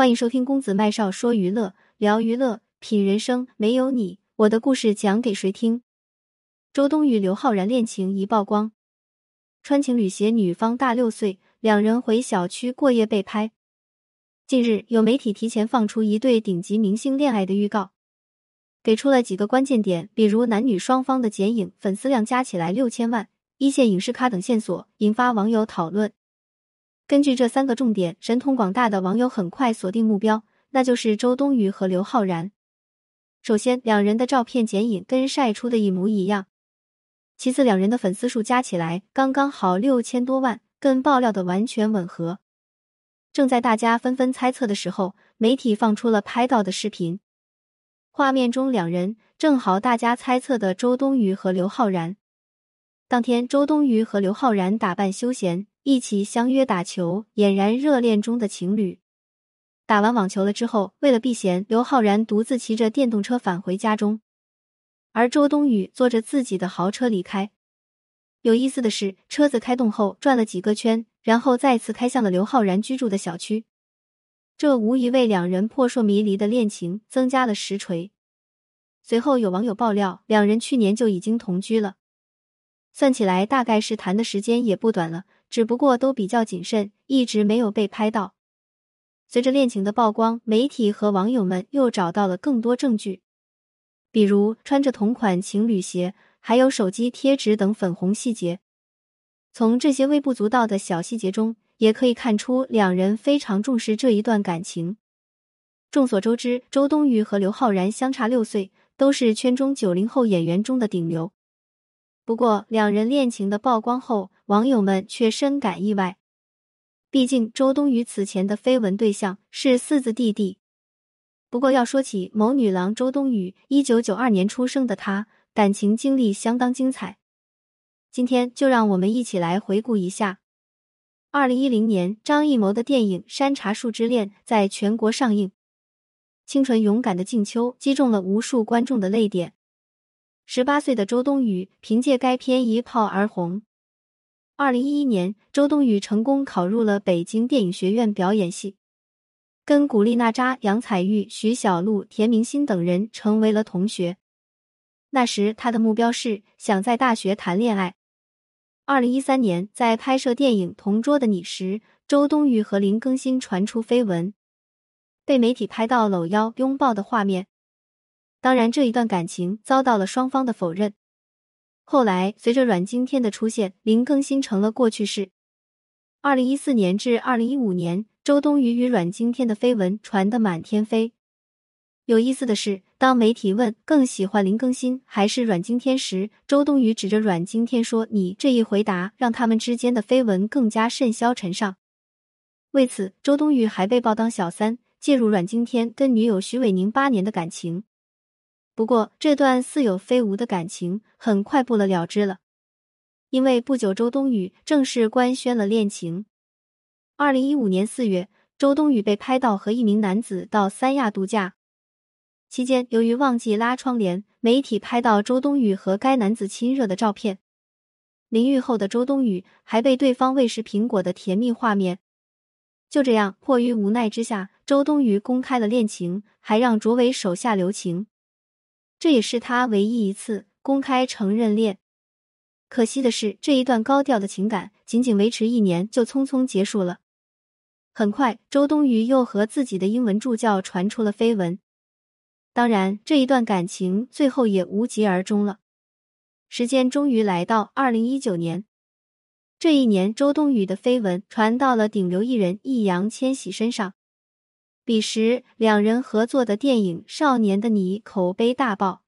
欢迎收听公子麦少说娱乐，聊娱乐，品人生。没有你，我的故事讲给谁听？周冬雨、刘昊然恋情一曝光，穿情侣鞋，女方大六岁，两人回小区过夜被拍。近日，有媒体提前放出一对顶级明星恋爱的预告，给出了几个关键点，比如男女双方的剪影，粉丝量加起来六千万，一线影视咖等线索，引发网友讨论。根据这三个重点，神通广大的网友很快锁定目标，那就是周冬雨和刘昊然。首先，两人的照片剪影跟晒出的一模一样；其次，两人的粉丝数加起来刚刚好六千多万，跟爆料的完全吻合。正在大家纷纷猜测的时候，媒体放出了拍到的视频，画面中两人正好大家猜测的周冬雨和刘昊然。当天，周冬雨和刘昊然打扮休闲。一起相约打球，俨然热恋中的情侣。打完网球了之后，为了避嫌，刘昊然独自骑着电动车返回家中，而周冬雨坐着自己的豪车离开。有意思的是，车子开动后转了几个圈，然后再次开向了刘昊然居住的小区。这无疑为两人扑朔迷离的恋情增加了实锤。随后有网友爆料，两人去年就已经同居了，算起来大概是谈的时间也不短了。只不过都比较谨慎，一直没有被拍到。随着恋情的曝光，媒体和网友们又找到了更多证据，比如穿着同款情侣鞋，还有手机贴纸等粉红细节。从这些微不足道的小细节中，也可以看出两人非常重视这一段感情。众所周知，周冬雨和刘昊然相差六岁，都是圈中九零后演员中的顶流。不过，两人恋情的曝光后，网友们却深感意外。毕竟，周冬雨此前的绯闻对象是四字弟弟。不过，要说起某女郎周冬雨，一九九二年出生的她，感情经历相当精彩。今天就让我们一起来回顾一下。二零一零年，张艺谋的电影《山茶树之恋》在全国上映，清纯勇敢的静秋击中了无数观众的泪点。十八岁的周冬雨凭借该片一炮而红。二零一一年，周冬雨成功考入了北京电影学院表演系，跟古力娜扎、杨采钰、徐小璐、田明鑫等人成为了同学。那时，他的目标是想在大学谈恋爱。二零一三年，在拍摄电影《同桌的你》时，周冬雨和林更新传出绯闻，被媒体拍到搂腰拥抱的画面。当然，这一段感情遭到了双方的否认。后来，随着阮经天的出现，林更新成了过去式。二零一四年至二零一五年，周冬雨与阮经天的绯闻传得满天飞。有意思的是，当媒体问更喜欢林更新还是阮经天时，周冬雨指着阮经天说：“你。”这一回答让他们之间的绯闻更加甚嚣尘上。为此，周冬雨还被曝当小三，介入阮经天跟女友徐伟宁八年的感情。不过，这段似有非无的感情很快不了了之了，因为不久周冬雨正式官宣了恋情。二零一五年四月，周冬雨被拍到和一名男子到三亚度假，期间由于忘记拉窗帘，媒体拍到周冬雨和该男子亲热的照片。淋浴后的周冬雨还被对方喂食苹果的甜蜜画面。就这样，迫于无奈之下，周冬雨公开了恋情，还让卓伟手下留情。这也是他唯一一次公开承认恋。可惜的是，这一段高调的情感仅仅维持一年就匆匆结束了。很快，周冬雨又和自己的英文助教传出了绯闻。当然，这一段感情最后也无疾而终了。时间终于来到二零一九年，这一年，周冬雨的绯闻传到了顶流艺人易烊千玺身上。彼时，两人合作的电影《少年的你》口碑大爆。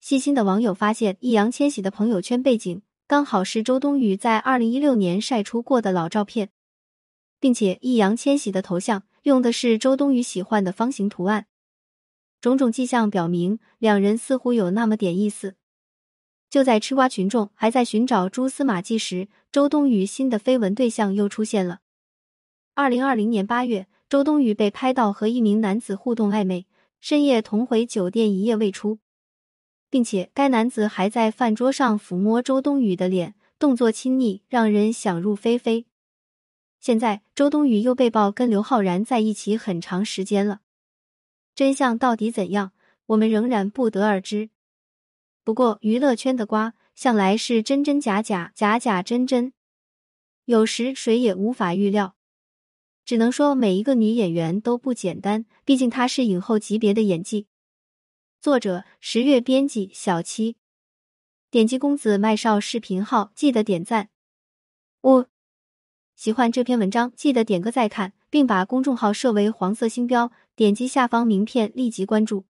细心的网友发现，易烊千玺的朋友圈背景刚好是周冬雨在二零一六年晒出过的老照片，并且易烊千玺的头像用的是周冬雨喜欢的方形图案。种种迹象表明，两人似乎有那么点意思。就在吃瓜群众还在寻找蛛丝马迹时，周冬雨新的绯闻对象又出现了。二零二零年八月。周冬雨被拍到和一名男子互动暧昧，深夜同回酒店一夜未出，并且该男子还在饭桌上抚摸周冬雨的脸，动作亲昵，让人想入非非。现在周冬雨又被曝跟刘昊然在一起很长时间了，真相到底怎样，我们仍然不得而知。不过娱乐圈的瓜向来是真真假假，假假真真，有时谁也无法预料。只能说每一个女演员都不简单，毕竟她是影后级别的演技。作者：十月，编辑：小七。点击公子麦少视频号，记得点赞。我喜欢这篇文章，记得点个再看，并把公众号设为黄色星标，点击下方名片立即关注。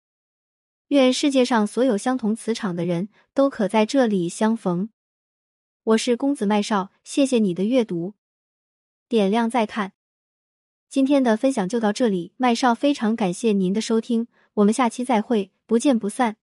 愿世界上所有相同磁场的人都可在这里相逢。我是公子麦少，谢谢你的阅读，点亮再看。今天的分享就到这里，麦少非常感谢您的收听，我们下期再会，不见不散。